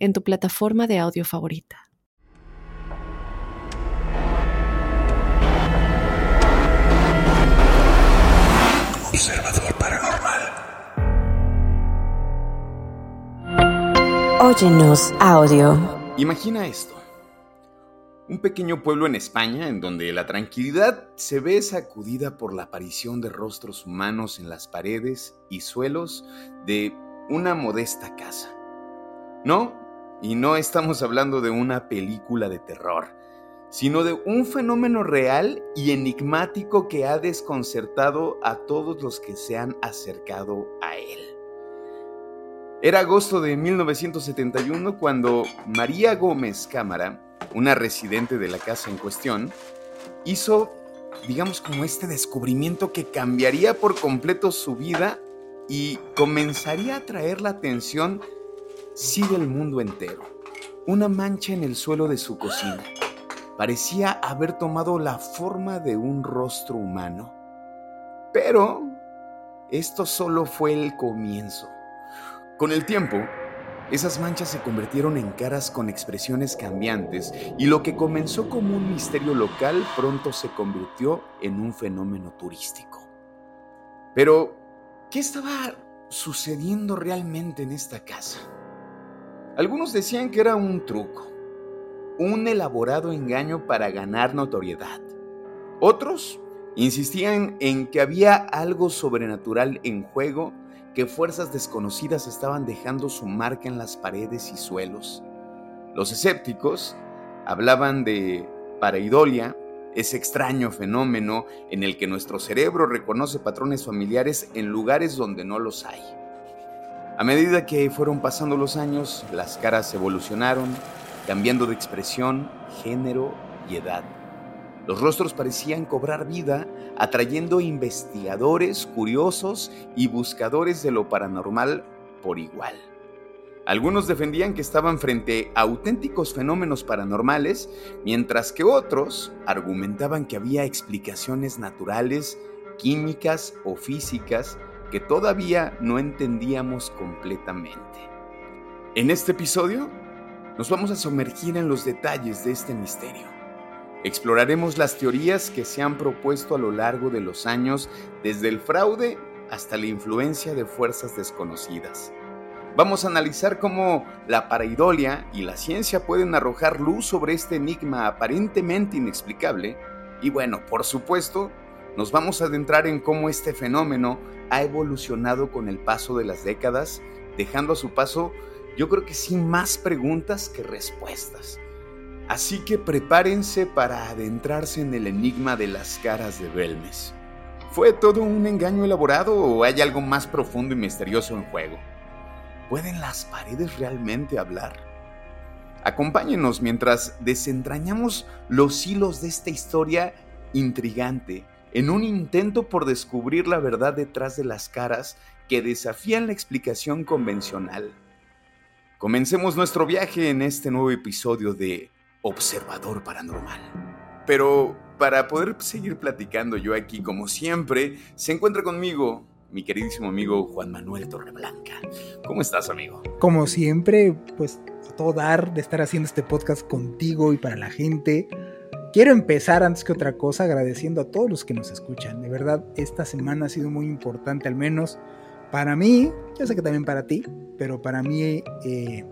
en tu plataforma de audio favorita. Observador Paranormal. Óyenos audio. Imagina esto. Un pequeño pueblo en España en donde la tranquilidad se ve sacudida por la aparición de rostros humanos en las paredes y suelos de una modesta casa. No, y no estamos hablando de una película de terror, sino de un fenómeno real y enigmático que ha desconcertado a todos los que se han acercado a él. Era agosto de 1971 cuando María Gómez Cámara, una residente de la casa en cuestión, hizo, digamos, como este descubrimiento que cambiaría por completo su vida y comenzaría a atraer la atención sí del mundo entero. Una mancha en el suelo de su cocina. Parecía haber tomado la forma de un rostro humano. Pero esto solo fue el comienzo. Con el tiempo, esas manchas se convirtieron en caras con expresiones cambiantes y lo que comenzó como un misterio local pronto se convirtió en un fenómeno turístico. Pero, ¿qué estaba sucediendo realmente en esta casa? Algunos decían que era un truco, un elaborado engaño para ganar notoriedad. Otros insistían en que había algo sobrenatural en juego que fuerzas desconocidas estaban dejando su marca en las paredes y suelos. Los escépticos hablaban de pareidolia, ese extraño fenómeno en el que nuestro cerebro reconoce patrones familiares en lugares donde no los hay. A medida que fueron pasando los años, las caras evolucionaron, cambiando de expresión, género y edad. Los rostros parecían cobrar vida, atrayendo investigadores, curiosos y buscadores de lo paranormal por igual. Algunos defendían que estaban frente a auténticos fenómenos paranormales, mientras que otros argumentaban que había explicaciones naturales, químicas o físicas que todavía no entendíamos completamente. En este episodio nos vamos a sumergir en los detalles de este misterio Exploraremos las teorías que se han propuesto a lo largo de los años, desde el fraude hasta la influencia de fuerzas desconocidas. Vamos a analizar cómo la paraidolia y la ciencia pueden arrojar luz sobre este enigma aparentemente inexplicable. Y bueno, por supuesto, nos vamos a adentrar en cómo este fenómeno ha evolucionado con el paso de las décadas, dejando a su paso, yo creo que sin más preguntas que respuestas. Así que prepárense para adentrarse en el enigma de las caras de Belmes. ¿Fue todo un engaño elaborado o hay algo más profundo y misterioso en juego? ¿Pueden las paredes realmente hablar? Acompáñenos mientras desentrañamos los hilos de esta historia intrigante en un intento por descubrir la verdad detrás de las caras que desafían la explicación convencional. Comencemos nuestro viaje en este nuevo episodio de observador paranormal. Pero para poder seguir platicando yo aquí como siempre, se encuentra conmigo mi queridísimo amigo Juan Manuel Torreblanca. ¿Cómo estás, amigo? Como siempre, pues a todo dar de estar haciendo este podcast contigo y para la gente. Quiero empezar antes que otra cosa agradeciendo a todos los que nos escuchan. De verdad, esta semana ha sido muy importante, al menos para mí. Yo sé que también para ti, pero para mí eh,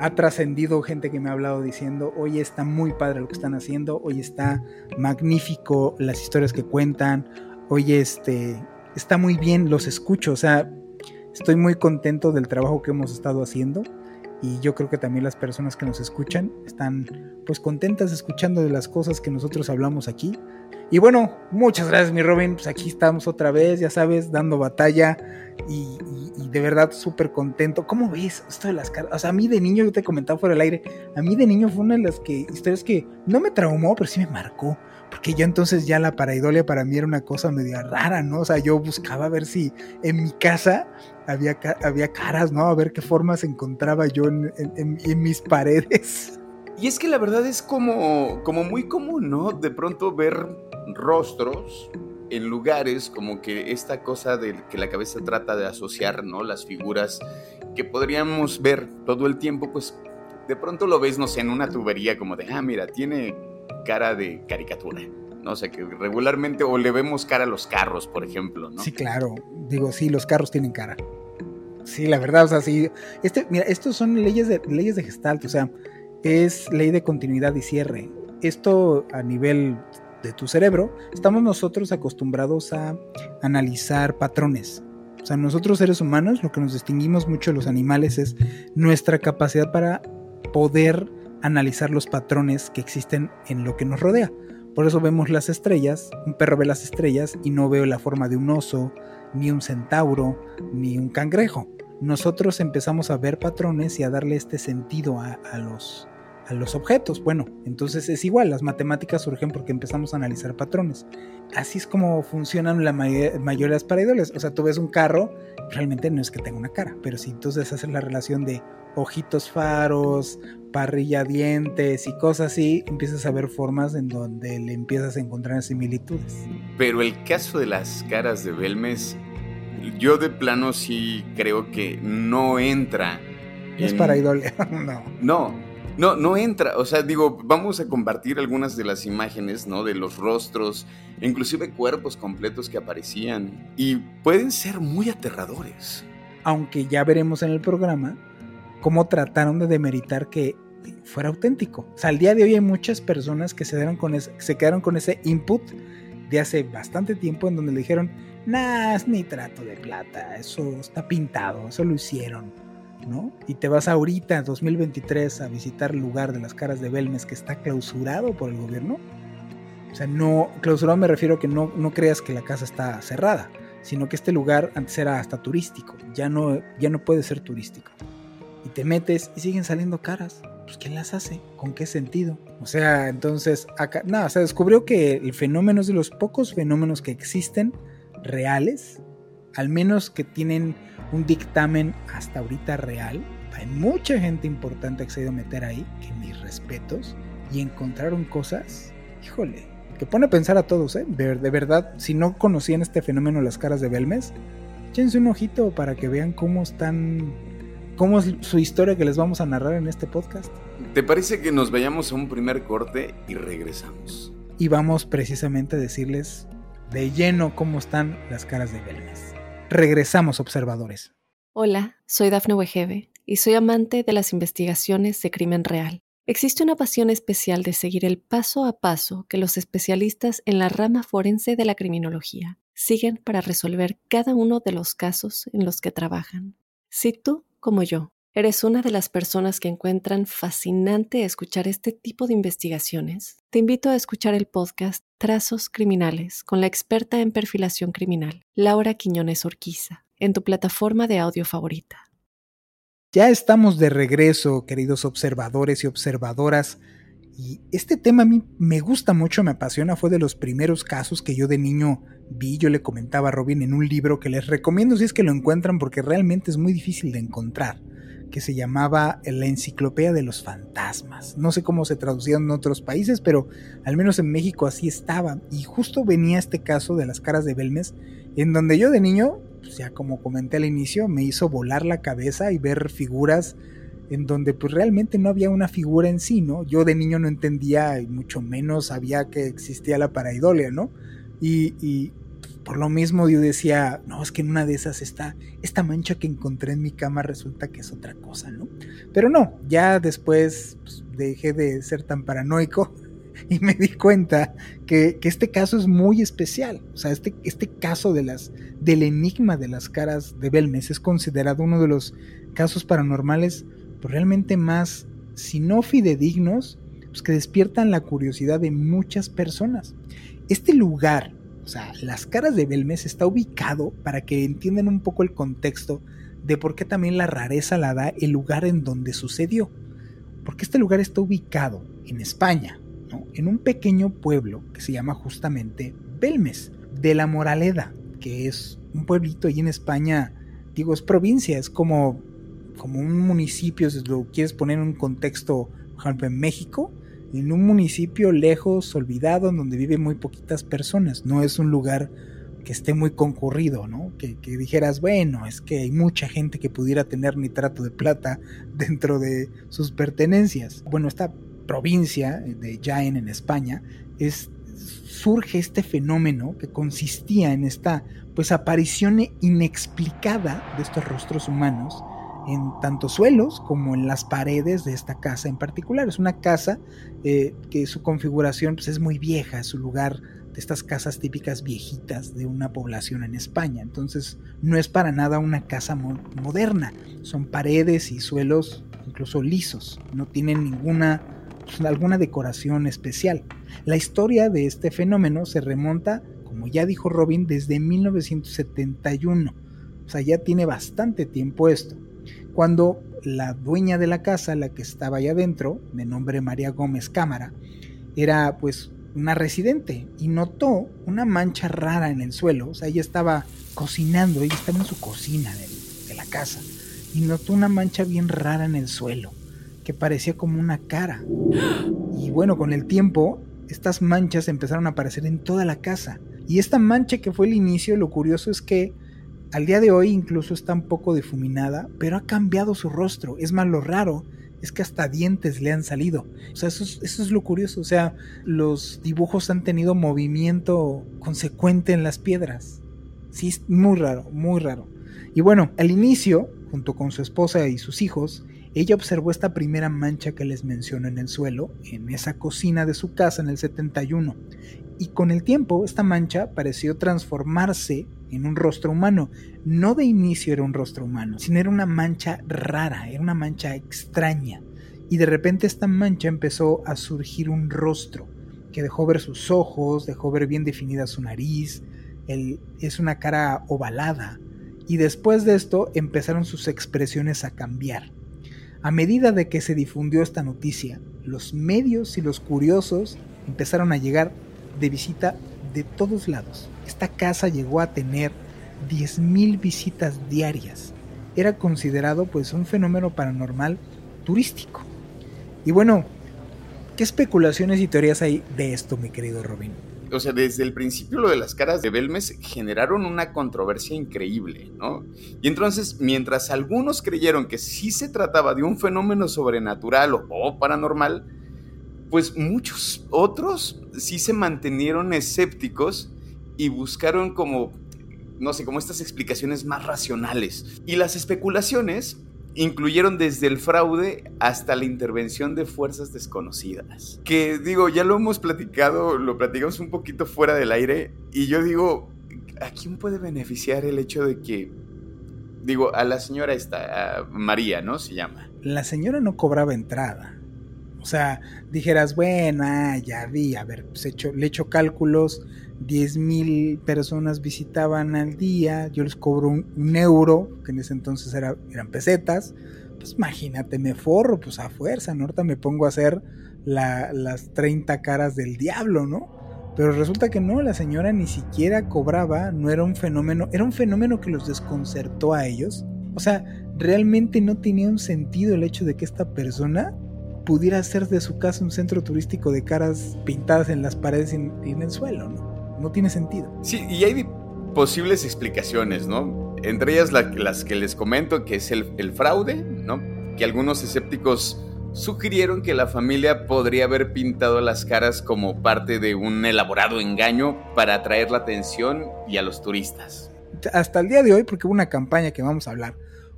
ha trascendido gente que me ha hablado diciendo, hoy está muy padre lo que están haciendo, hoy está magnífico las historias que cuentan, hoy este, está muy bien, los escucho, o sea, estoy muy contento del trabajo que hemos estado haciendo y yo creo que también las personas que nos escuchan están pues contentas escuchando de las cosas que nosotros hablamos aquí. Y bueno, muchas gracias mi Robin, pues aquí estamos otra vez, ya sabes, dando batalla y, y y de verdad súper contento. ¿Cómo ves esto de las caras? O sea, a mí de niño, yo te comentaba fuera del aire, a mí de niño fue una de las que, historias que no me traumó, pero sí me marcó. Porque yo entonces ya la paraidolia para mí era una cosa media rara, ¿no? O sea, yo buscaba ver si en mi casa había, había caras, ¿no? A ver qué formas encontraba yo en, en mis paredes. Y es que la verdad es como, como muy común, ¿no? De pronto ver rostros en lugares como que esta cosa de que la cabeza trata de asociar, ¿no? Las figuras que podríamos ver todo el tiempo, pues de pronto lo ves, no sé, en una tubería como de, ah, mira, tiene cara de caricatura. No sé, que regularmente, o le vemos cara a los carros, por ejemplo, ¿no? Sí, claro. Digo, sí, los carros tienen cara. Sí, la verdad, o sea, sí. Este, mira, estos son leyes de, leyes de Gestalt, o sea, es ley de continuidad y cierre. Esto a nivel de tu cerebro, estamos nosotros acostumbrados a analizar patrones. O sea, nosotros seres humanos, lo que nos distinguimos mucho de los animales es nuestra capacidad para poder analizar los patrones que existen en lo que nos rodea. Por eso vemos las estrellas, un perro ve las estrellas y no veo la forma de un oso, ni un centauro, ni un cangrejo. Nosotros empezamos a ver patrones y a darle este sentido a, los, a los objetos. Bueno, entonces es igual, las matemáticas surgen porque empezamos a analizar patrones. Así es como funcionan la mayoría de las. O sea, tú ves un carro, realmente no es que tenga una cara, pero si entonces haces la relación de ojitos faros, parrilla dientes y cosas así, empiezas a ver formas en donde le empiezas a encontrar similitudes. Pero el caso de las caras de Belmes, yo de plano sí creo que no entra. No es pareidolia, no. No, no, no entra. O sea, digo, vamos a compartir algunas de las imágenes, ¿no? De los rostros, inclusive cuerpos completos que aparecían. Y pueden ser muy aterradores. Aunque ya veremos en el programa cómo trataron de demeritar que fuera auténtico. O sea, al día de hoy hay muchas personas que se, quedaron con ese input de hace bastante tiempo en donde le dijeron, nah, es nitrato de plata, eso está pintado, eso lo hicieron y te vas ahorita, 2023, a visitar el lugar de las caras de Belmes que está clausurado por el gobierno. O sea, no, clausurado me refiero a que no, no creas que la casa está cerrada, sino que este lugar antes era hasta turístico, ya no, ya no puede ser turístico. Y te metes y siguen saliendo caras. Pues ¿quién las hace? ¿Con qué sentido? O sea, entonces, acá, nada, se descubrió que el fenómeno es de los pocos fenómenos que existen reales, al menos que tienen un dictamen hasta ahorita real. Hay mucha gente importante que se ha ido a meter ahí, que mis respetos, y encontraron cosas, híjole, que pone a pensar a todos, ¿eh? De, verdad, si no conocían este fenómeno las caras de Belmes, échense un ojito para que vean cómo están, cómo es su historia que les vamos a narrar en este podcast. ¿Te parece que nos vayamos a un primer corte y regresamos? Y vamos precisamente a decirles de lleno cómo están las caras de Belmes. Regresamos, observadores. Hola, soy Dafne Wegebe y soy amante de las investigaciones de crimen real. Existe una pasión especial de seguir el paso a paso que los especialistas en la rama forense de la criminología siguen para resolver cada uno de los casos en los que trabajan. Si tú, como yo, ¿Eres una de las personas que encuentran fascinante escuchar este tipo de investigaciones? Te invito a escuchar el podcast Trazos Criminales con la experta en perfilación criminal, Laura Quiñones Orquiza, en tu plataforma de audio favorita. Ya estamos de regreso, queridos observadores y observadoras. Y este tema a mí me gusta mucho, me apasiona, fue de los primeros casos que yo de niño vi, yo le comentaba a Robin en un libro que les recomiendo si es que lo encuentran porque realmente es muy difícil de encontrar que se llamaba La Enciclopedia de los Fantasmas. No sé cómo se traducía en otros países, pero al menos en México así estaba. Y justo venía este caso de las caras de Belmes, en donde yo de niño, pues ya como comenté al inicio, me hizo volar la cabeza y ver figuras en donde pues realmente no había una figura en sí, ¿no? Yo de niño no entendía y mucho menos sabía que existía la paraidolia, ¿no? Y, por lo mismo yo decía, no, es que en una de esas está esta mancha que encontré en mi cama resulta que es otra cosa, ¿no? Pero no, ya después pues, dejé de ser tan paranoico y me di cuenta que, este caso es muy especial. O sea, este, este caso de las, del enigma de las caras de Belmes es considerado uno de los casos paranormales pues, realmente más, si no fidedignos, pues, que despiertan la curiosidad de muchas personas. Este lugar o sea, las caras de Belmes está ubicado, para que entiendan un poco el contexto, de por qué también la rareza la da el lugar en donde sucedió. Porque este lugar está ubicado en España, en un pequeño pueblo que se llama justamente Belmes, de la Moraleda, que es un pueblito ahí en España, digo, es provincia, es como, como un municipio, si lo quieres poner en un contexto, por ejemplo, en México, en un municipio lejos, olvidado, en donde viven muy poquitas personas, no es un lugar que esté muy concurrido, ¿no? Que, dijeras, bueno, es que hay mucha gente que pudiera tener nitrato de plata dentro de sus pertenencias. Bueno, esta provincia de Jaén en España es surge este fenómeno que consistía en esta pues aparición inexplicada de estos rostros humanos en tanto suelos como en las paredes de esta casa en particular. Es una casa eh, que su configuración pues, es muy vieja, es un lugar de estas casas típicas viejitas de una población en España. Entonces no es para nada una casa moderna, son paredes y suelos incluso lisos, no tienen ninguna pues, alguna decoración especial. La historia de este fenómeno se remonta, como ya dijo Robin, desde 1971. O sea, ya tiene bastante tiempo esto. Cuando la dueña de la casa, la que estaba allá adentro, de nombre María Gómez Cámara, era pues una residente y notó una mancha rara en el suelo. O sea, ella estaba cocinando, ella estaba en su cocina de la casa y notó una mancha bien rara en el suelo que parecía como una cara. Y bueno, con el tiempo, estas manchas empezaron a aparecer en toda la casa. Y esta mancha que fue el inicio, lo curioso es que al día de hoy incluso está un poco difuminada, pero ha cambiado su rostro. Es más, lo raro es que hasta dientes le han salido. O sea, eso es, lo curioso. O sea, los dibujos han tenido movimiento consecuente en las piedras. Sí, es muy raro, muy raro. Y bueno, al inicio, junto con su esposa y sus hijos, ella observó esta primera mancha que les menciono en el suelo, en esa cocina de su casa en el 71, y con el tiempo esta mancha pareció transformarse en un rostro humano. No de inicio era un rostro humano, sino era una mancha rara, era una mancha extraña. Y de repente esta mancha empezó a surgir un rostro, que dejó ver sus ojos, dejó ver bien definida su nariz, es una cara ovalada. Y después de esto empezaron sus expresiones a cambiar. A medida de que se difundió esta noticia, los medios y los curiosos empezaron a llegar de visita de todos lados. Esta casa llegó a tener 10.000 visitas diarias. Era considerado pues un fenómeno paranormal turístico. Y bueno, ¿qué especulaciones y teorías hay de esto, mi querido Robin? o sea, desde el principio lo de las caras de Belmes generaron una controversia increíble, ¿no? Y entonces, mientras algunos creyeron que sí se trataba de un fenómeno sobrenatural o, paranormal, pues muchos otros sí se mantenieron escépticos y buscaron como, no sé, como estas explicaciones más racionales. Y las especulaciones incluyeron desde el fraude hasta la intervención de fuerzas desconocidas. Que digo, ya lo hemos platicado, lo platicamos un poquito fuera del aire, y yo digo, ¿a quién puede beneficiar el hecho de que, digo, a la señora esta, a María, ¿no? Se llama. La señora no cobraba entrada. O sea, dijeras, bueno, ah, ya vi, a ver, pues hecho, le echo cálculos, 10 mil personas visitaban al día, yo les cobro un, euro, que en ese entonces era, eran pesetas, pues imagínate, me forro, pues a fuerza, ¿no? Ahorita me pongo a hacer las 30 caras del diablo, ¿no? Pero resulta que no, la señora ni siquiera cobraba, no era un fenómeno, era un fenómeno que los desconcertó a ellos. O sea, realmente no tenía un sentido el hecho de que esta persona pudiera hacer de su casa un centro turístico de caras pintadas en las paredes y en el suelo, ¿no? No tiene sentido. Sí, y hay posibles explicaciones, ¿no? Entre ellas las que les comento, que es el, fraude, ¿no? Que algunos escépticos sugirieron que la familia podría haber pintado las caras como parte de un elaborado engaño para atraer la atención y a los turistas. Hasta el día de hoy, porque hubo una campaña que vamos a hablar,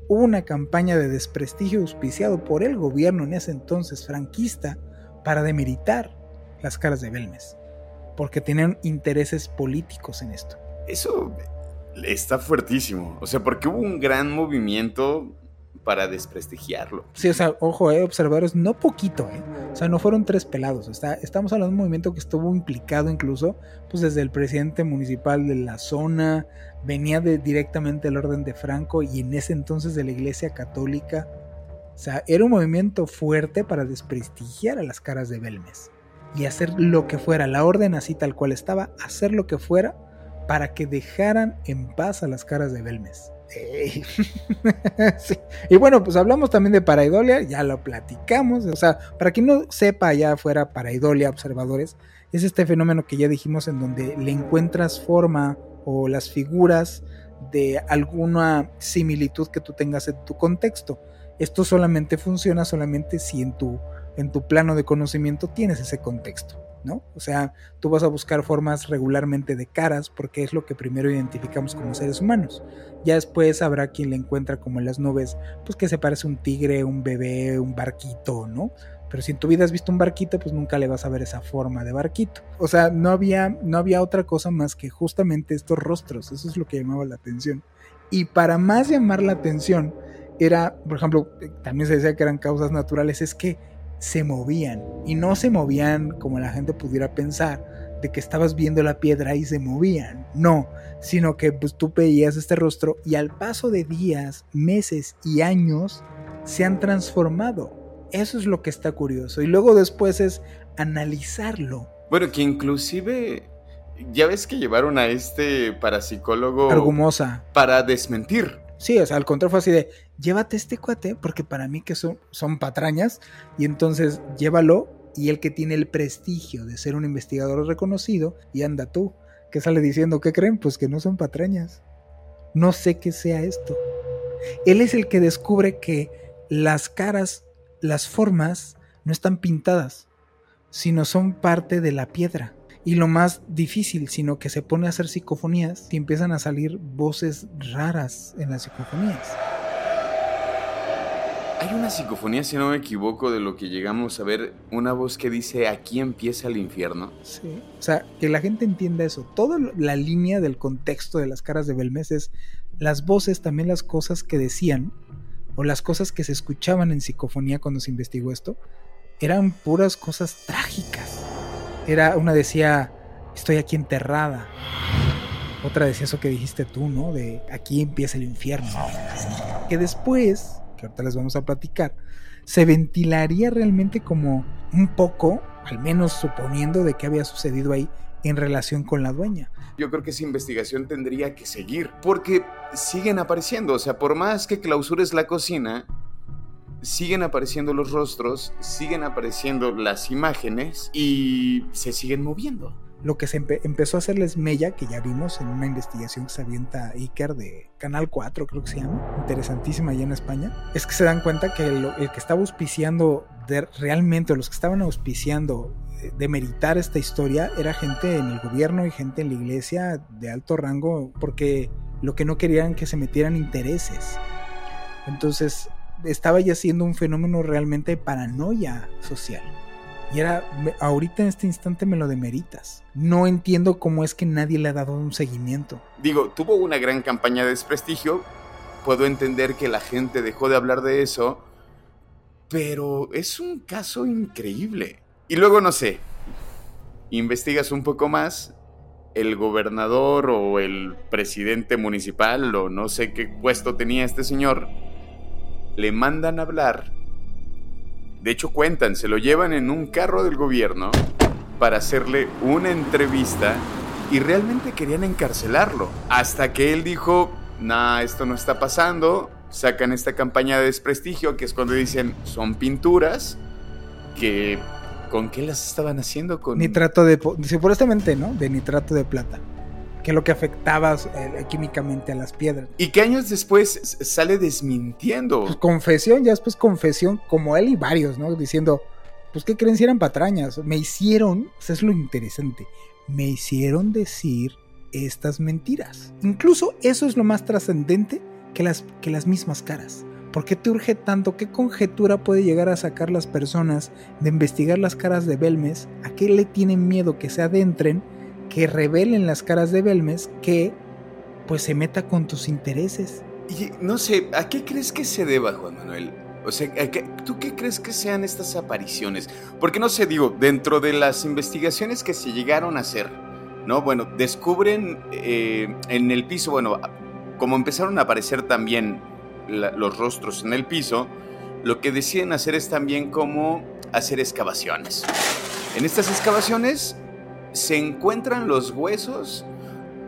hubo una campaña de desprestigio auspiciado por el gobierno en ese entonces franquista para demeritar las caras de Belmes porque tienen intereses políticos en esto. Eso está fuertísimo. O sea, porque hubo un gran movimiento para desprestigiarlo. Sí, o sea, ojo, eh, observadores, no poquito, eh. O sea, no fueron tres pelados. Está, estamos hablando de un movimiento que estuvo implicado incluso, pues desde el presidente municipal de la zona, venía de, directamente del orden de Franco y en ese entonces de la Iglesia Católica. O sea, era un movimiento fuerte para desprestigiar a las caras de Belmes y hacer lo que fuera, la orden así tal cual estaba, hacer lo que fuera para que dejaran en paz a las caras de Belmes. Y bueno, pues hablamos también de paraidolia, ya lo platicamos. O sea, para quien no sepa allá afuera, paraidolia, observadores, es este fenómeno que ya dijimos en donde le encuentras forma o las figuras de alguna similitud que tú tengas en tu contexto. Esto solamente funciona solamente si en tu, en tu plano de conocimiento tienes ese contexto. ¿no? O sea, tú vas a buscar formas regularmente de caras porque es lo que primero identificamos como seres humanos. Ya después habrá quien le encuentra como en las nubes, pues que se parece un tigre, un bebé, un barquito, ¿no? Pero si en tu vida has visto un barquito, pues nunca le vas a ver esa forma de barquito. O sea, no había, no había otra cosa más que justamente estos rostros. Eso es lo que llamaba la atención. Y para más llamar la atención, era, por ejemplo, también se decía que eran causas naturales, es que se movían y no se movían como la gente pudiera pensar de que estabas viendo la piedra y se movían, no, sino que pues tú veías este rostro y al paso de días, meses y años se han transformado. Eso es lo que está curioso y luego después es analizarlo. Bueno, que inclusive ya ves que llevaron a este parapsicólogo Argumosa para desmentir Sí, o sea, al contrario fue así de, llévate este cuate, porque para mí que son, son patrañas, y entonces llévalo, y el que tiene el prestigio de ser un investigador reconocido, y anda tú, que sale diciendo, ¿qué creen? Pues que no son patrañas. No sé qué sea esto. Él es el que descubre que las caras, las formas, no están pintadas, sino son parte de la piedra y lo más difícil, sino que se pone a hacer psicofonías y empiezan a salir voces raras en las psicofonías. Hay una psicofonía, si no me equivoco, de lo que llegamos a ver, una voz que dice aquí empieza el infierno. Sí, o sea, que la gente entienda eso. Toda la línea del contexto de las caras de Belmes es las voces, también las cosas que decían, o las cosas que se escuchaban en psicofonía cuando se investigó esto, eran puras cosas trágicas era, una decía, estoy aquí enterrada. Otra decía eso que dijiste tú, ¿no? De aquí empieza el infierno. Que después, que ahorita les vamos a platicar, se ventilaría realmente como un poco, al menos suponiendo de qué había sucedido ahí en relación con la dueña. Yo creo que esa investigación tendría que seguir, porque siguen apareciendo, o sea, por más que clausures la cocina, siguen apareciendo los rostros, siguen apareciendo las imágenes y se siguen moviendo. Lo que se empezó a hacerles mella, que ya vimos en una investigación que se avienta Iker de Canal 4, creo que se llama, interesantísima allá en España, es que se dan cuenta que el, que estaba auspiciando de, realmente, los que estaban auspiciando eh, de meritar esta historia era gente en el gobierno y gente en la iglesia de alto rango, porque lo que no querían que se metieran intereses. Entonces estaba ya siendo un fenómeno realmente de paranoia social. Y era, ahorita en este instante me lo demeritas. No entiendo cómo es que nadie le ha dado un seguimiento. Digo, tuvo una gran campaña de desprestigio. Puedo entender que la gente dejó de hablar de eso. Pero es un caso increíble. Y luego, no sé, investigas un poco más. El gobernador o el presidente municipal o no sé qué puesto tenía este señor le mandan hablar. De hecho, cuentan, se lo llevan en un carro del gobierno para hacerle una entrevista y realmente querían encarcelarlo. Hasta que él dijo, nah, esto no está pasando. Sacan esta campaña de desprestigio, que es cuando dicen, son pinturas, que... ¿Con qué las estaban haciendo? Con... Nitrato de... Supuestamente, ¿no? De nitrato de plata que es lo que afectaba eh, químicamente a las piedras. Y que años después sale desmintiendo. Pues confesión, ya después confesión, como él y varios, ¿no? Diciendo, pues qué creen si eran patrañas. Me hicieron, eso es lo interesante, me hicieron decir estas mentiras. Incluso eso es lo más trascendente que las, que las mismas caras. ¿Por qué te urge tanto? ¿Qué conjetura puede llegar a sacar las personas de investigar las caras de Belmes? ¿A qué le tienen miedo que se adentren? Que revelen las caras de Belmes que pues se meta con tus intereses. Y no sé, ¿a qué crees que se deba, Juan Manuel? O sea, ¿tú qué crees que sean estas apariciones? Porque no sé, digo, dentro de las investigaciones que se llegaron a hacer, ¿no? Bueno, descubren eh, en el piso, bueno, como empezaron a aparecer también los rostros en el piso, lo que deciden hacer es también como hacer excavaciones. En estas excavaciones se encuentran los huesos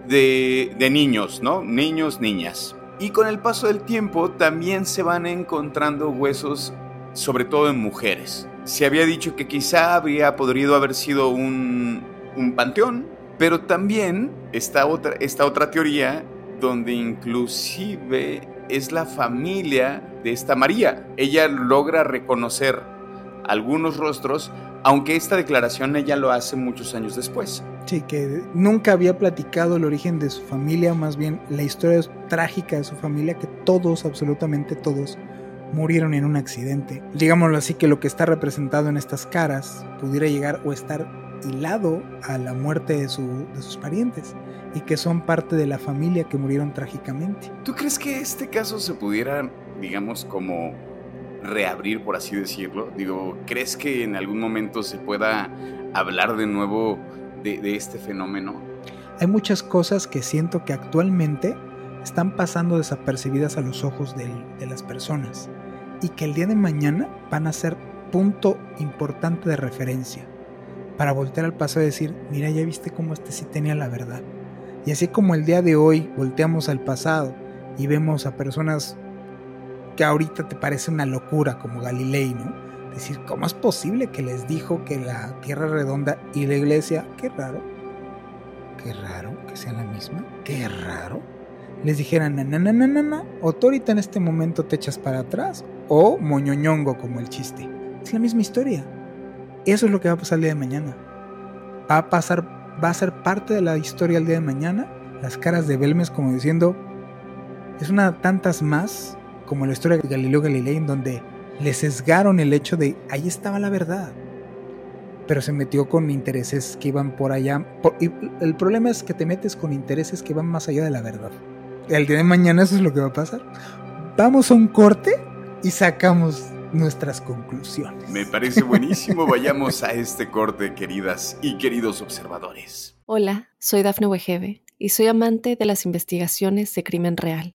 de, de niños, ¿no? Niños, niñas. Y con el paso del tiempo también se van encontrando huesos, sobre todo en mujeres. Se había dicho que quizá habría podido haber sido un, un panteón, pero también está otra, esta otra teoría donde inclusive es la familia de esta María. Ella logra reconocer algunos rostros, aunque esta declaración ella lo hace muchos años después. Sí, que nunca había platicado el origen de su familia, más bien la historia trágica de su familia, que todos, absolutamente todos, murieron en un accidente. Digámoslo así, que lo que está representado en estas caras pudiera llegar o estar hilado a la muerte de, su, de sus parientes y que son parte de la familia que murieron trágicamente. ¿Tú crees que este caso se pudiera, digamos, como reabrir, por así decirlo? Digo, ¿crees que en algún momento se pueda hablar de nuevo de, este fenómeno? Hay muchas cosas que siento que actualmente están pasando desapercibidas a los ojos de, de las personas y que el día de mañana van a ser punto importante de referencia para voltear al pasado y decir, mira, ya viste cómo este sí tenía la verdad. Y así como el día de hoy volteamos al pasado y vemos a personas que ahorita te parece una locura como Galilei, ¿no? Decir, ¿cómo es posible que les dijo que la Tierra redonda y la iglesia, qué raro, qué raro que sea la misma, qué raro, les dijeran, na, na, o tú ahorita en este momento te echas para atrás, o moñoñongo como el chiste. Es la misma historia. Eso es lo que va a pasar el día de mañana. Va a pasar, va a ser parte de la historia el día de mañana. Las caras de Belmes como diciendo, es una tantas más como la historia de Galileo Galilei, en donde le sesgaron el hecho de ahí estaba la verdad, pero se metió con intereses que iban por allá. y el problema es que te metes con intereses que van más allá de la verdad. El día de mañana eso es lo que va a pasar. Vamos a un corte y sacamos nuestras conclusiones. Me parece buenísimo. Vayamos a este corte, queridas y queridos observadores. Hola, soy Dafne Wegebe y soy amante de las investigaciones de crimen real.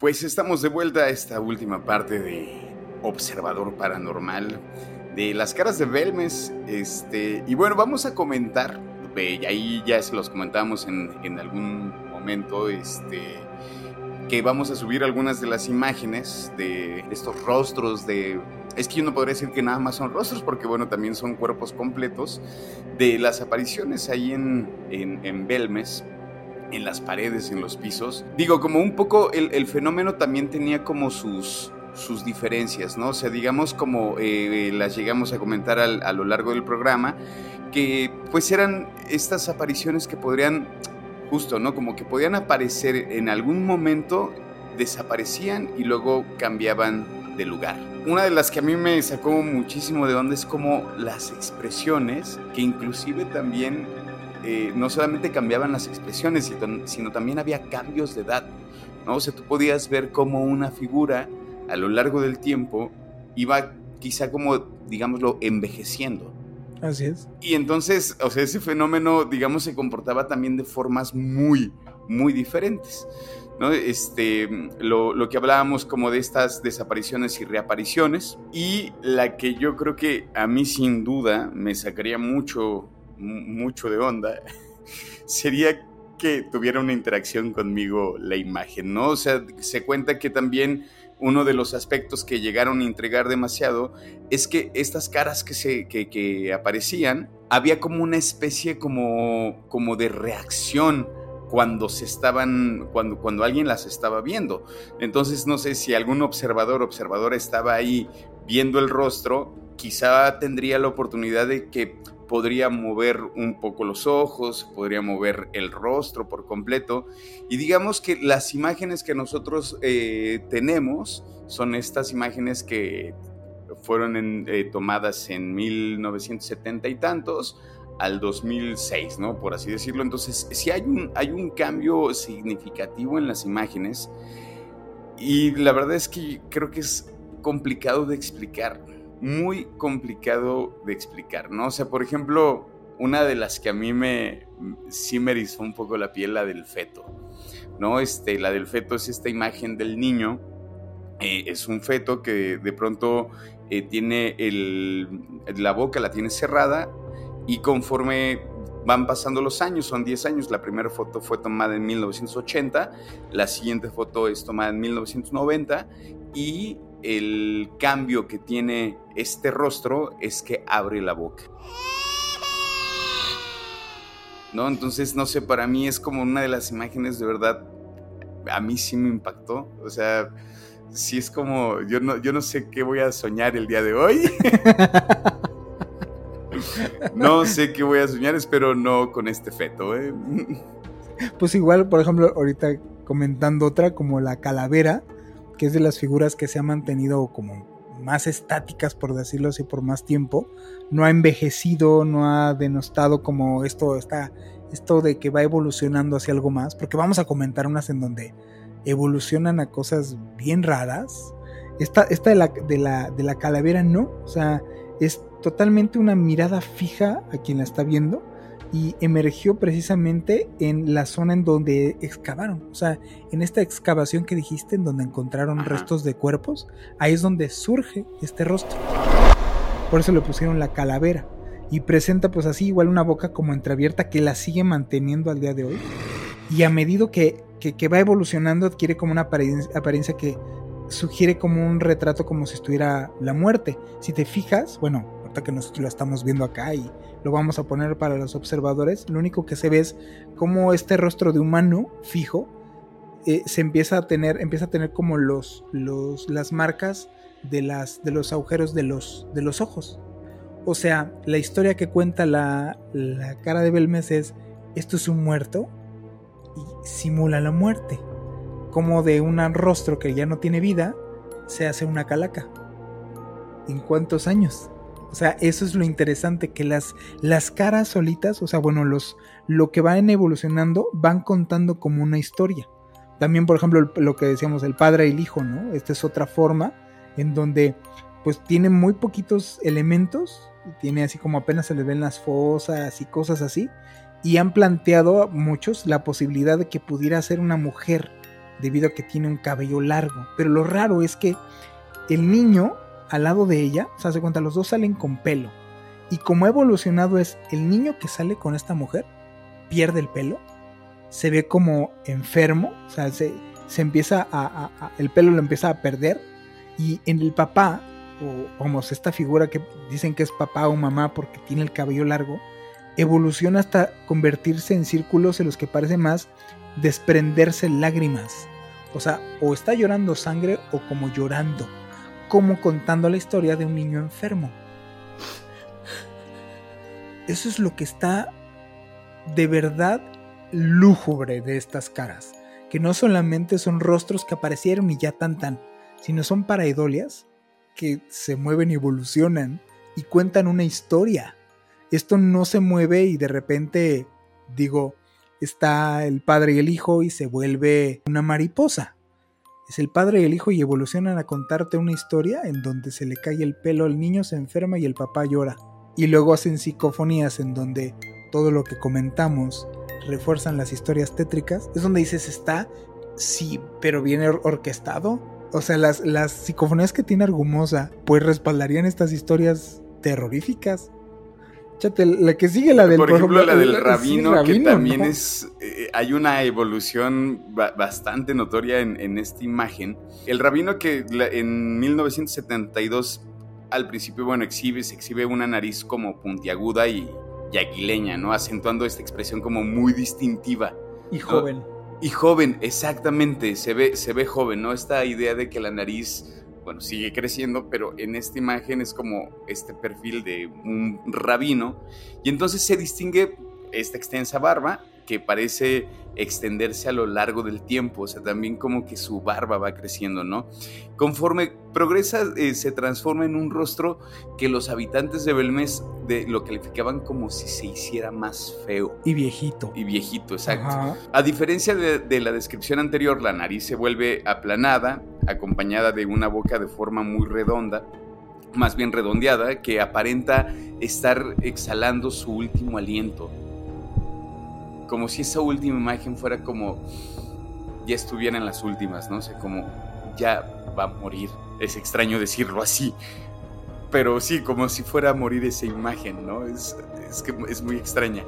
Pues estamos de vuelta a esta última parte de Observador Paranormal, de las caras de Belmes. Este, y bueno, vamos a comentar, ahí ya se los comentamos en, en algún momento, este, que vamos a subir algunas de las imágenes de estos rostros de... Es que yo no podría decir que nada más son rostros, porque bueno, también son cuerpos completos de las apariciones ahí en, en, en Belmes en las paredes, en los pisos. Digo, como un poco el, fenómeno también tenía como sus, sus diferencias, ¿no? O sea, digamos como eh, las llegamos a comentar a lo largo del programa, que pues eran estas apariciones que podrían, justo, ¿no? Como que podían aparecer en algún momento, desaparecían y luego cambiaban de lugar. Una de las que a mí me sacó muchísimo de onda es como las expresiones, que inclusive también eh, no solamente cambiaban las expresiones, sino también había cambios de edad. ¿no? O sea, tú podías ver cómo una figura a lo largo del tiempo iba quizá como, digámoslo, envejeciendo. Así es. Y entonces, o sea, ese fenómeno, digamos, se comportaba también de formas muy, muy diferentes. ¿no? Este, lo, lo, que hablábamos como de estas desapariciones y reapariciones. Y la que yo creo que a mí sin duda me sacaría mucho mucho de onda, sería que tuviera una interacción conmigo la imagen, ¿no? O sea, se cuenta que también uno de los aspectos que llegaron a entregar demasiado es que estas caras que, se, que, aparecían, había como una especie como, como de reacción cuando se estaban, cuando, cuando alguien las estaba viendo. Entonces no sé si algún observador, observadora estaba ahí viendo el rostro, quizá tendría la oportunidad de que podría mover un poco los ojos, podría mover el rostro por completo. Y digamos que las imágenes que nosotros eh, tenemos son estas imágenes que fueron eh, tomadas en 1970 y tantos al 2006, ¿no? Por así decirlo. Entonces, sí hay un, hay un cambio significativo en las imágenes y la verdad es que creo que es complicado de explicar, muy complicado de explicar, ¿no? O sea, por ejemplo, una de las que a mí me, sí me un poco la piel, la del feto, ¿no? Este, la del feto es esta imagen del niño, eh, es un feto que de pronto eh, tiene el, la boca, la tiene cerrada y conforme van pasando los años, son 10 años, la primera foto fue tomada en 1980, la siguiente foto es tomada en 1990 y el cambio que tiene este rostro es que abre la boca. ¿No? Entonces, no sé, para mí es como una de las imágenes de verdad, a mí sí me impactó. O sea, sí es como, yo no, yo no sé qué voy a soñar el día de hoy. no sé qué voy a soñar, espero no con este feto. ¿eh? Pues igual, por ejemplo, ahorita comentando otra como la calavera, que es de las figuras que se ha mantenido como más estáticas, por decirlo así, por más tiempo. No ha envejecido, no ha denostado como esto está, esto de que va evolucionando hacia algo más, porque vamos a comentar unas en donde evolucionan a cosas bien raras. Esta, esta de, la, de, la, de la calavera no, o sea, es totalmente una mirada fija a quien la está viendo y emergió precisamente en la zona en donde excavaron, o sea, en esta excavación que dijiste, en donde encontraron restos de cuerpos, ahí es donde surge este rostro. Por eso le pusieron la calavera y presenta pues así igual una boca como entreabierta que la sigue manteniendo al día de hoy y a medida que, que, va evolucionando adquiere como una apariencia que sugiere como un retrato como si estuviera la muerte. Si te fijas, bueno, ahorita que nosotros lo estamos viendo acá y lo vamos a poner para los observadores, lo único que se ve es como este rostro de humano fijo eh, se empieza a tener, empieza a tener como los, los, las marcas de, las, de los agujeros de los, de los ojos. O sea, la historia que cuenta la, la cara de Belmes es, esto es un muerto y simula la muerte como de un rostro que ya no tiene vida se hace una calaca. ¿En cuántos años? O sea, eso es lo interesante, que las, las caras solitas, o sea, bueno, los, lo que van evolucionando van contando como una historia. También, por ejemplo, lo que decíamos, el padre y el hijo, ¿no? Esta es otra forma en donde pues tiene muy poquitos elementos, tiene así como apenas se le ven las fosas y cosas así, y han planteado a muchos la posibilidad de que pudiera ser una mujer debido a que tiene un cabello largo. Pero lo raro es que el niño al lado de ella, o sea, se cuenta, los dos salen con pelo. Y como ha evolucionado es el niño que sale con esta mujer, pierde el pelo, se ve como enfermo, o sea, se, empieza a, el pelo lo empieza a perder. Y en el papá, o vamos, esta figura que dicen que es papá o mamá porque tiene el cabello largo, evoluciona hasta convertirse en círculos en los que parece más desprenderse lágrimas. O sea, o está llorando sangre o como llorando, como contando la historia de un niño enfermo. Eso es lo que está de verdad lúgubre de estas caras, que no solamente son rostros que aparecieron y ya tan tan, sino son paraidolias que se mueven y evolucionan y cuentan una historia. Esto no se mueve y de repente digo, está el padre y el hijo y se vuelve una mariposa. Es el padre y el hijo y evolucionan a contarte una historia en donde se le cae el pelo al niño, se enferma y el papá llora. Y luego hacen psicofonías en donde todo lo que comentamos refuerzan las historias tétricas. Es donde dices, está, sí, pero viene orquestado. O sea, las, las psicofonías que tiene Argumosa, pues respaldarían estas historias terroríficas la que sigue la del Por ejemplo, la del rabino, que también es. Eh, hay una evolución bastante notoria en, esta imagen. El rabino que en 1972, al principio, bueno, exhibe, se exhibe una nariz como puntiaguda y, y aguileña, ¿no? Acentuando esta expresión como muy distintiva Y joven. Y joven, exactamente, se ve, se ve joven, ¿no? Esta idea de que la nariz, bueno, sigue creciendo, pero en esta imagen es como este perfil de un rabino. Y entonces se distingue esta extensa barba que parece extenderse a lo largo del tiempo, o sea, también como que su barba va creciendo, ¿no? Conforme progresa, eh, se transforma en un rostro que los habitantes de Belmez de, lo calificaban como si se hiciera más feo. Y viejito. Y viejito, exacto. A diferencia de, de la descripción anterior, la nariz se vuelve aplanada, acompañada de una boca de forma muy redonda, más bien redondeada, que aparenta estar exhalando su último aliento como si esa última imagen fuera como ya estuviera en las últimas, ¿no? O sea, como ya va a morir. Es extraño decirlo así, pero sí, como si fuera a morir esa imagen, ¿no? Es, que es muy extraña.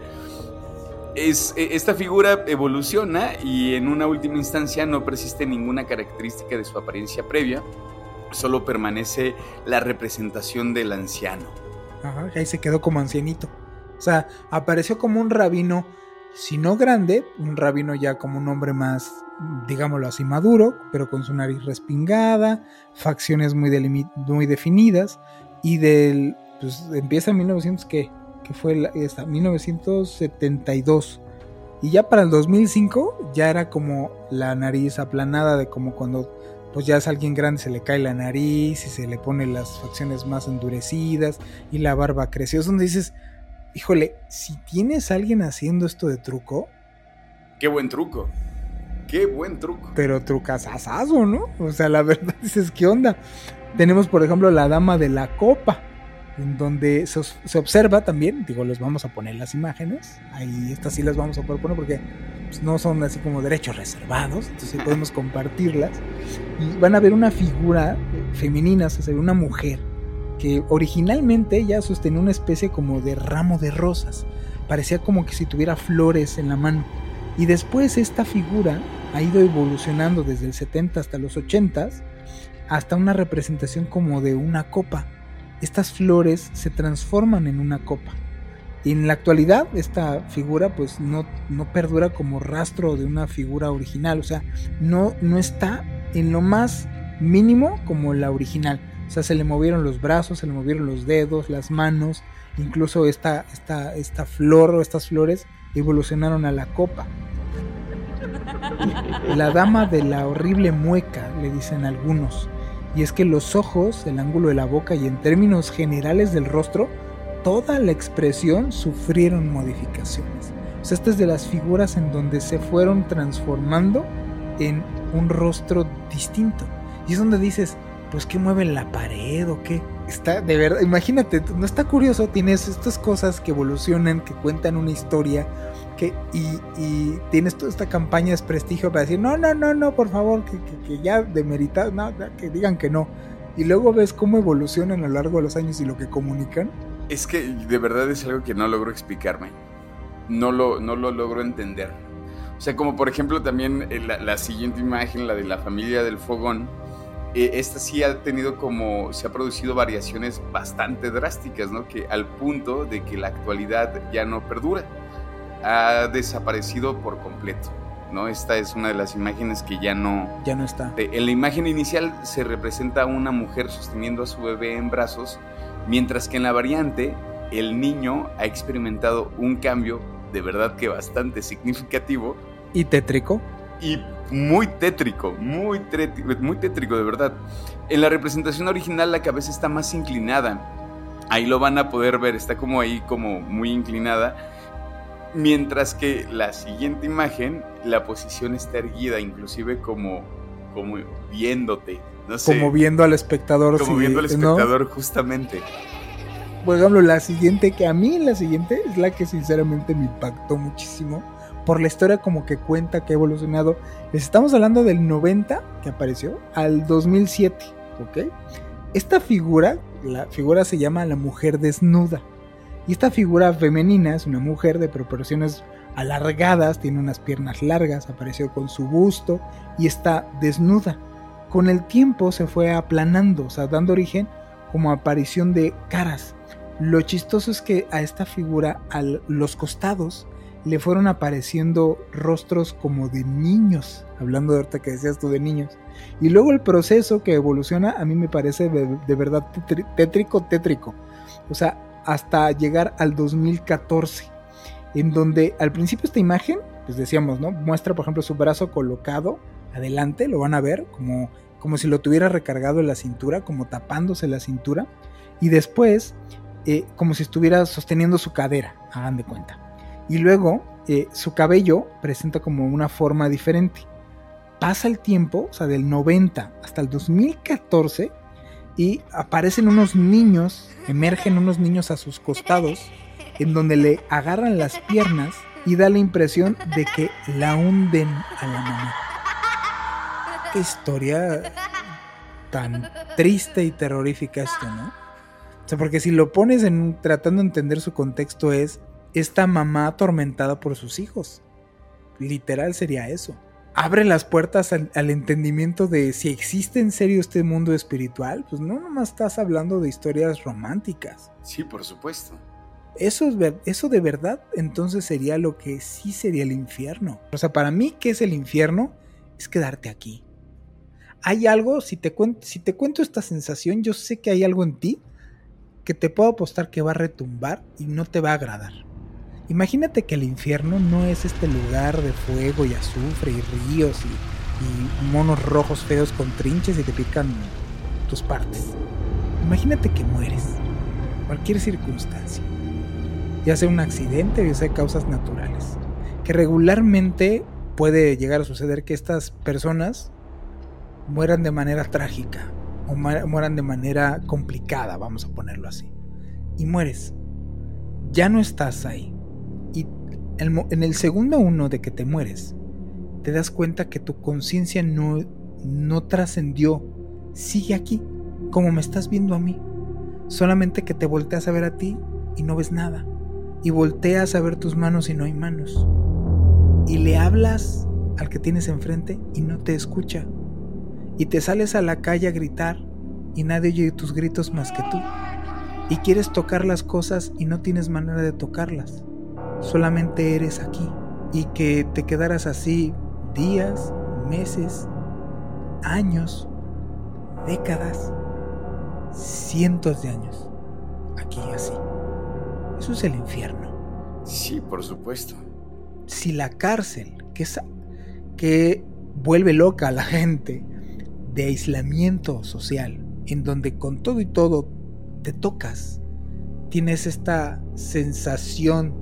E, esta figura evoluciona y en una última instancia no persiste ninguna característica de su apariencia previa, solo permanece la representación del anciano. Ajá, ahí se quedó como ancianito. O sea, apareció como un rabino si no grande, un rabino ya como un hombre más, digámoslo así, maduro, pero con su nariz respingada, facciones muy, definidas, y del, pues empieza en 1900, ¿qué? Que fue esta, 1972. Y ya para el 2005 ya era como la nariz aplanada de como cuando pues ya es alguien grande se le cae la nariz y se le pone las facciones más endurecidas y la barba creció. Es donde dices, híjole, si tienes a alguien haciendo esto de truco. Qué buen truco. Qué buen truco. Pero trucasasazo, ¿no? O sea, la verdad dices, ¿qué onda? Tenemos, por ejemplo, la dama de la copa, en donde se, observa también, digo, les vamos a poner las imágenes. Ahí estas sí las vamos a poder poner porque pues, no son así como derechos reservados, entonces podemos compartirlas. Y van a ver una figura femenina, o sea, una mujer que originalmente ella sostenía una especie como de ramo de rosas. Parecía como que si tuviera flores en la mano. Y después esta figura ha ido evolucionando desde el 70 hasta los 80 hasta una representación como de una copa. Estas flores se transforman en una copa. Y en la actualidad esta figura pues no, no perdura como rastro de una figura original. O sea, no, no está en lo más mínimo como la original o sea, se le movieron los brazos, se le movieron los dedos, las manos, incluso esta, esta, esta flor o estas flores evolucionaron a la copa. La dama de la horrible mueca, le dicen algunos. Y es que los ojos, el ángulo de la boca y en términos generales del rostro, toda la expresión sufrieron modificaciones. O sea, esta es de las figuras en donde se fueron transformando en un rostro distinto. Y es donde dices, pues qué mueven la pared o qué. Está, de verdad, imagínate, no está curioso, tienes estas cosas que evolucionan, que cuentan una historia, que, y, tienes toda esta campaña de desprestigio para decir, no, no, no, no, por favor, que, que, que ya demeritado, no, que digan que no. Y luego ves cómo evolucionan a lo largo de los años y lo que comunican. Es que de verdad es algo que no logro explicarme. No lo, no lo logro entender. O sea, como por ejemplo también eh, la, la siguiente imagen, la de la familia del fogón, eh, esta sí ha tenido como, se ha producido variaciones bastante drásticas, ¿no? Que al punto de que la actualidad ya no perdura, ha desaparecido por completo, ¿no? Esta es una de las imágenes que ya no... Ya no está. En la imagen inicial se representa a una mujer sosteniendo a su bebé en brazos, mientras que en la variante el niño ha experimentado un cambio de verdad que bastante significativo. ¿Y tétrico? Y muy tétrico, muy, muy tétrico de verdad. En la representación original la cabeza está más inclinada. Ahí lo van a poder ver, está como ahí como muy inclinada. Mientras que la siguiente imagen, la posición está erguida, inclusive como, como viéndote. No sé, como viendo al espectador. Como viendo al espectador, justamente. Por ejemplo, la siguiente, que a mí la siguiente es la que sinceramente me impactó muchísimo por la historia como que cuenta que ha evolucionado. Les estamos hablando del 90 que apareció al 2007, ¿ok? Esta figura, la figura se llama la mujer desnuda. Y esta figura femenina es una mujer de proporciones alargadas, tiene unas piernas largas, apareció con su busto y está desnuda. Con el tiempo se fue aplanando, o sea, dando origen como aparición de caras. Lo chistoso es que a esta figura, a los costados, le fueron apareciendo rostros como de niños, hablando de ahorita que decías tú de niños. Y luego el proceso que evoluciona a mí me parece de, verdad tétrico, tétrico. O sea, hasta llegar al 2014, en donde al principio esta imagen, pues decíamos, ¿no? Muestra, por ejemplo, su brazo colocado adelante, lo van a ver, como, como si lo tuviera recargado en la cintura, como tapándose la cintura, y después, eh, como si estuviera sosteniendo su cadera, hagan de cuenta. Y luego, eh, su cabello presenta como una forma diferente. Pasa el tiempo, o sea, del 90 hasta el 2014, y aparecen unos niños, emergen unos niños a sus costados, en donde le agarran las piernas y da la impresión de que la hunden a la mamá. Qué historia tan triste y terrorífica esto, ¿no? O sea, porque si lo pones en tratando de entender su contexto es esta mamá atormentada por sus hijos. Literal sería eso abre las puertas al, entendimiento de si existe en serio este mundo espiritual, pues no nomás estás hablando de historias románticas. Sí, por supuesto. Eso, es eso de verdad entonces sería lo que sí sería el infierno. O sea, para mí, ¿qué es el infierno? Es quedarte aquí. Hay algo, si te, cuento, si te cuento esta sensación, yo sé que hay algo en ti que te puedo apostar que va a retumbar y no te va a agradar. Imagínate que el infierno no es este lugar de fuego y azufre y ríos y, monos rojos feos con trinches y te pican tus partes. Imagínate que mueres. Cualquier circunstancia. Ya sea un accidente o ya sea causas naturales. Que regularmente puede llegar a suceder que estas personas mueran de manera trágica o mueran de manera complicada, vamos a ponerlo así. Y mueres. Ya no estás ahí en el segundo uno de que te mueres, te das cuenta que tu conciencia no, no trascendió, sigue aquí, como me estás viendo a mí. Solamente que te volteas a ver a ti y no ves nada. Y volteas a ver tus manos y no hay manos. Y le hablas al que tienes enfrente y no te escucha. Y te sales a la calle a gritar y nadie oye tus gritos más que tú. Y quieres tocar las cosas y no tienes manera de tocarlas solamente eres aquí y que te quedaras así días, meses, años, décadas, cientos de años, aquí así. Eso es el infierno. Sí, por supuesto. Si la cárcel, que, es, que vuelve loca a la gente, de aislamiento social, en donde con todo y todo te tocas, tienes esta sensación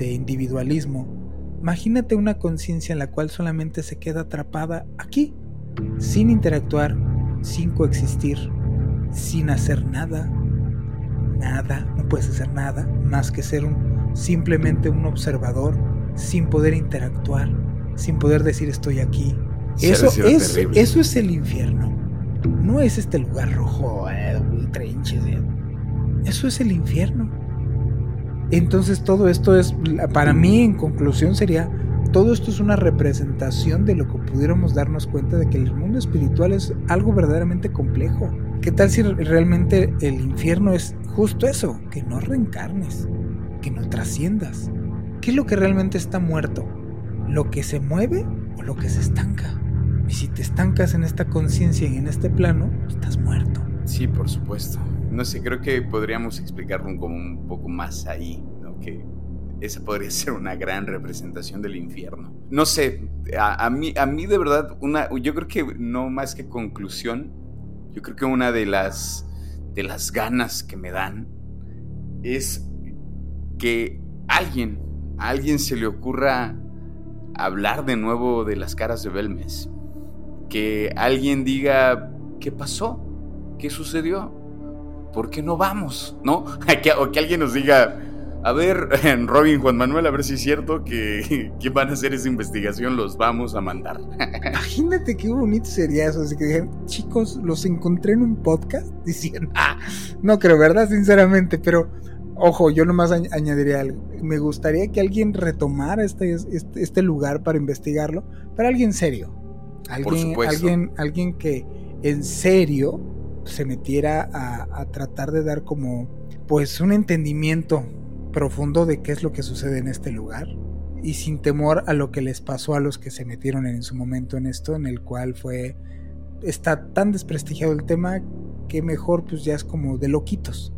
de individualismo, imagínate una conciencia en la cual solamente se queda atrapada aquí, sin interactuar, sin coexistir, sin hacer nada, nada, no puedes hacer nada más que ser un, simplemente un observador, sin poder interactuar, sin poder decir estoy aquí. Eso es, eso es el infierno. No es este lugar rojo, eh, trenches. Eh. Eso es el infierno. Entonces todo esto es, para mí en conclusión sería, todo esto es una representación de lo que pudiéramos darnos cuenta de que el mundo espiritual es algo verdaderamente complejo. ¿Qué tal si realmente el infierno es justo eso? Que no reencarnes, que no trasciendas. ¿Qué es lo que realmente está muerto? ¿Lo que se mueve o lo que se estanca? Y si te estancas en esta conciencia y en este plano, estás muerto. Sí, por supuesto no sé, creo que podríamos explicarlo como un poco más ahí, ¿no? Que esa podría ser una gran representación del infierno. No sé, a, mí, a mí de verdad, una, yo creo que no más que conclusión, yo creo que una de las, de las ganas que me dan es que alguien, a alguien se le ocurra hablar de nuevo de las caras de Belmes. Que alguien diga, ¿qué pasó? ¿Qué sucedió? ¿Por qué no vamos? ¿No? o que alguien nos diga, a ver, Robin, Juan Manuel, a ver si es cierto que, que van a hacer esa investigación, los vamos a mandar. Imagínate qué bonito sería eso, así que dijeron, chicos, los encontré en un podcast, diciendo, ah, no creo, ¿verdad? Sinceramente, pero ojo, yo nomás añadiría algo. Me gustaría que alguien retomara este, este, este lugar para investigarlo, pero alguien serio. Alguien, alguien, alguien que en serio se metiera a, tratar de dar como pues un entendimiento profundo de qué es lo que sucede en este lugar y sin temor a lo que les pasó a los que se metieron en su momento en esto, en el cual fue está tan desprestigiado el tema que mejor pues ya es como de loquitos.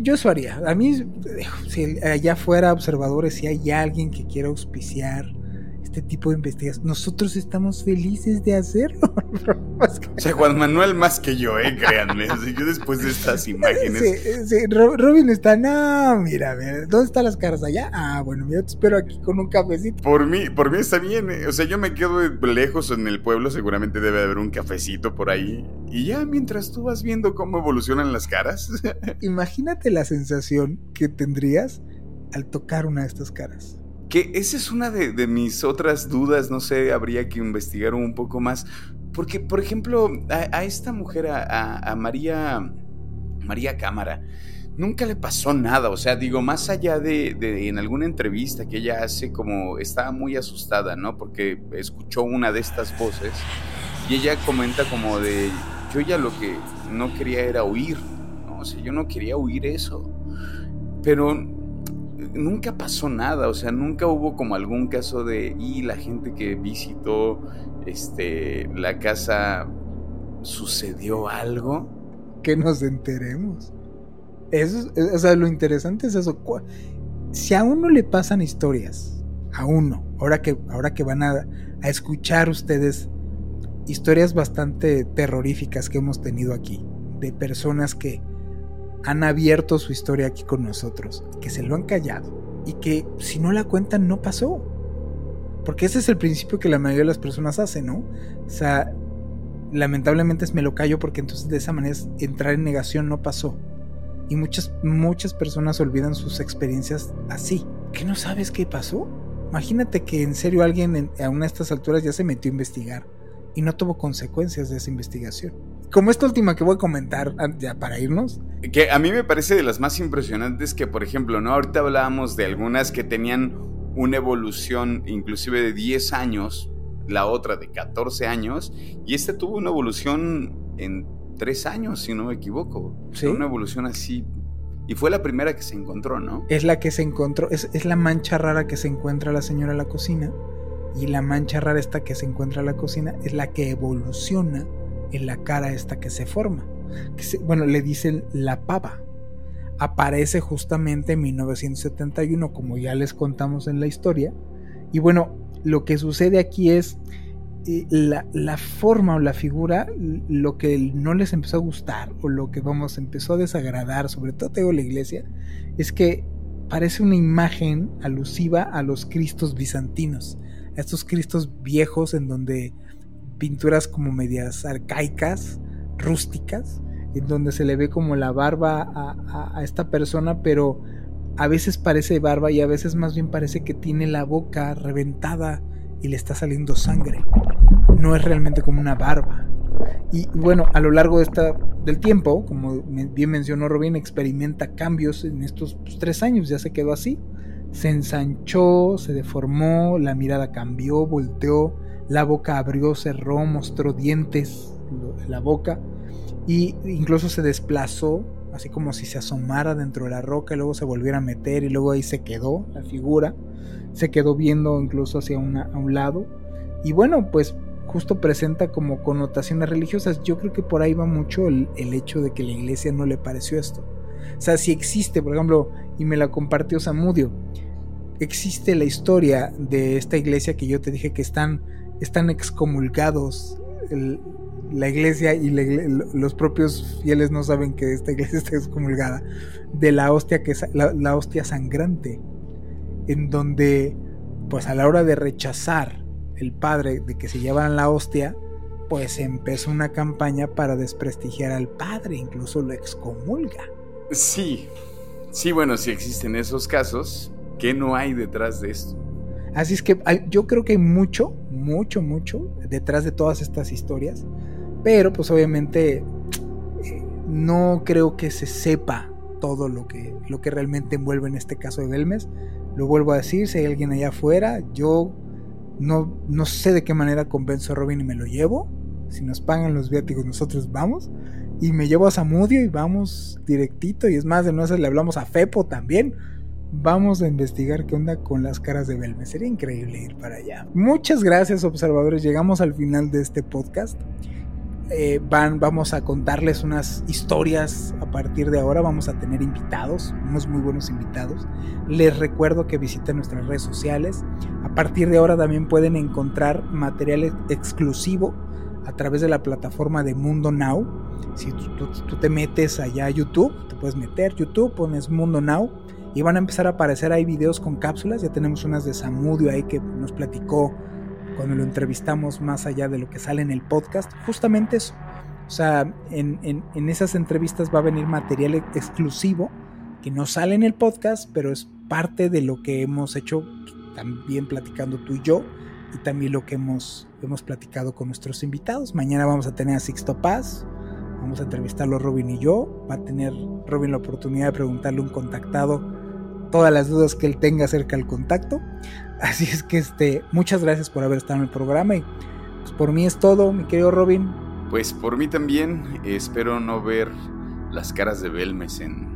Yo eso haría. A mí, si allá fuera observadores, si hay alguien que quiera auspiciar este tipo de investigación. Nosotros estamos felices de hacerlo. o sea, Juan Manuel más que yo, eh, créanme. yo después de estas imágenes. Sí, Robin está, no, mira, ¿dónde están las caras allá? Ah, bueno, yo te espero aquí con un cafecito. Por mí, por mí está bien. Eh. O sea, yo me quedo lejos en el pueblo, seguramente debe haber un cafecito por ahí. Y ya mientras tú vas viendo cómo evolucionan las caras. Imagínate la sensación que tendrías al tocar una de estas caras. Que esa es una de, mis otras dudas, no sé, habría que investigar un poco más. Porque, por ejemplo, a, esta mujer, a, María, María Cámara, nunca le pasó nada. O sea, digo, más allá de, de, en alguna entrevista que ella hace, como estaba muy asustada, ¿no? Porque escuchó una de estas voces y ella comenta como de, yo ya lo que no quería era oír, ¿no? O sea, yo no quería oír eso. Pero nunca pasó nada, o sea, nunca hubo como algún caso de, y la gente que visitó este, la casa, sucedió algo. Que nos enteremos. Eso, o sea, lo interesante es eso. Si a uno le pasan historias, a uno, ahora que, ahora que van a, a escuchar ustedes historias bastante terroríficas que hemos tenido aquí, de personas que han abierto su historia aquí con nosotros, que se lo han callado y que si no la cuentan no pasó. Porque ese es el principio que la mayoría de las personas hacen, ¿no? O sea, lamentablemente es me lo callo porque entonces de esa manera entrar en negación no pasó. Y muchas, muchas personas olvidan sus experiencias así. ¿Qué no sabes qué pasó? Imagínate que en serio alguien a una de estas alturas ya se metió a investigar y no tuvo consecuencias de esa investigación. Como esta última que voy a comentar ya para irnos. Que a mí me parece de las más impresionantes que, por ejemplo, ¿no? Ahorita hablábamos de algunas que tenían una evolución inclusive de 10 años, la otra de 14 años, y esta tuvo una evolución en 3 años, si no me equivoco. ¿Sí? Una evolución así y fue la primera que se encontró, ¿no? Es la que se encontró, es, es, la mancha rara que se encuentra la señora en la cocina y la mancha rara esta que se encuentra en la cocina es la que evoluciona en la cara esta que se forma. Que bueno, le dicen la pava. Aparece justamente en 1971, como ya les contamos en la historia. Y bueno, lo que sucede aquí es eh, la, la, forma o la figura, lo que no les empezó a gustar o lo que vamos empezó a desagradar, sobre todo tengo la iglesia, es que parece una imagen alusiva a los cristos bizantinos estos cristos viejos en donde pinturas como medias arcaicas, rústicas, en donde se le ve como la barba a, esta persona, pero a veces parece barba y a veces más bien parece que tiene la boca reventada y le está saliendo sangre. No es realmente como una barba. Y bueno, a lo largo de esta, del tiempo, como bien mencionó Robin, experimenta cambios en estos pues, tres años, ya se quedó así se ensanchó, se deformó, la mirada cambió, volteó, la boca abrió, cerró, mostró dientes, la boca, y incluso se desplazó, así como si se asomara dentro de la roca y luego se volviera a meter y luego ahí se quedó la figura, se quedó viendo incluso hacia una, a un lado, y bueno, pues justo presenta como connotaciones religiosas. Yo creo que por ahí va mucho el, el hecho de que la iglesia no le pareció esto. O sea, si existe, por ejemplo, y me la compartió Samudio, existe la historia de esta iglesia que yo te dije que están, están excomulgados. la iglesia y los propios fieles no saben que esta iglesia está excomulgada de la hostia que la, la hostia sangrante en donde pues a la hora de rechazar el padre de que se llevaran la hostia pues empezó una campaña para desprestigiar al padre incluso lo excomulga Sí, sí, bueno, sí existen esos casos. ¿Qué no hay detrás de esto? Así es que yo creo que hay mucho, mucho, mucho detrás de todas estas historias. Pero pues obviamente eh, no creo que se sepa todo lo que, lo que realmente envuelve en este caso de Belmes. Lo vuelvo a decir, si hay alguien allá afuera, yo no, no sé de qué manera convenzo a Robin y me lo llevo. Si nos pagan los viáticos, nosotros vamos. Y me llevo a Samudio y vamos directito. Y es más, de no le hablamos a Fepo también. Vamos a investigar qué onda con las caras de Belme. Sería increíble ir para allá. Muchas gracias observadores, llegamos al final de este podcast. Eh, van, vamos a contarles unas historias a partir de ahora. Vamos a tener invitados, unos muy buenos invitados. Les recuerdo que visiten nuestras redes sociales. A partir de ahora también pueden encontrar material exclusivo a través de la plataforma de Mundo Now. Si tú, te metes allá a YouTube, te puedes meter YouTube, pones Mundo Now y van a empezar a aparecer ahí videos con cápsulas. Ya tenemos unas de Samudio ahí que nos platicó cuando lo entrevistamos más allá de lo que sale en el podcast, justamente eso. O sea, en, esas entrevistas va a venir material exclusivo que no sale en el podcast, pero es parte de lo que hemos hecho también platicando tú y yo y también lo que hemos, hemos platicado con nuestros invitados. Mañana vamos a tener a Sixto Paz, vamos a entrevistarlo Robin y yo. Va a tener Robin la oportunidad de preguntarle un contactado todas las dudas que él tenga acerca del contacto. Así es que este, muchas gracias por haber estado en el programa y pues por mí es todo, mi querido Robin. Pues por mí también, espero no ver las caras de Belmes en,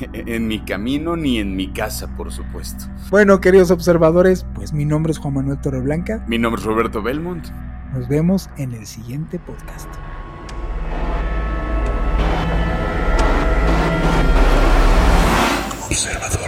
en mi camino ni en mi casa, por supuesto. Bueno, queridos observadores, pues mi nombre es Juan Manuel Torreblanca. Mi nombre es Roberto Belmont. Nos vemos en el siguiente podcast. Observador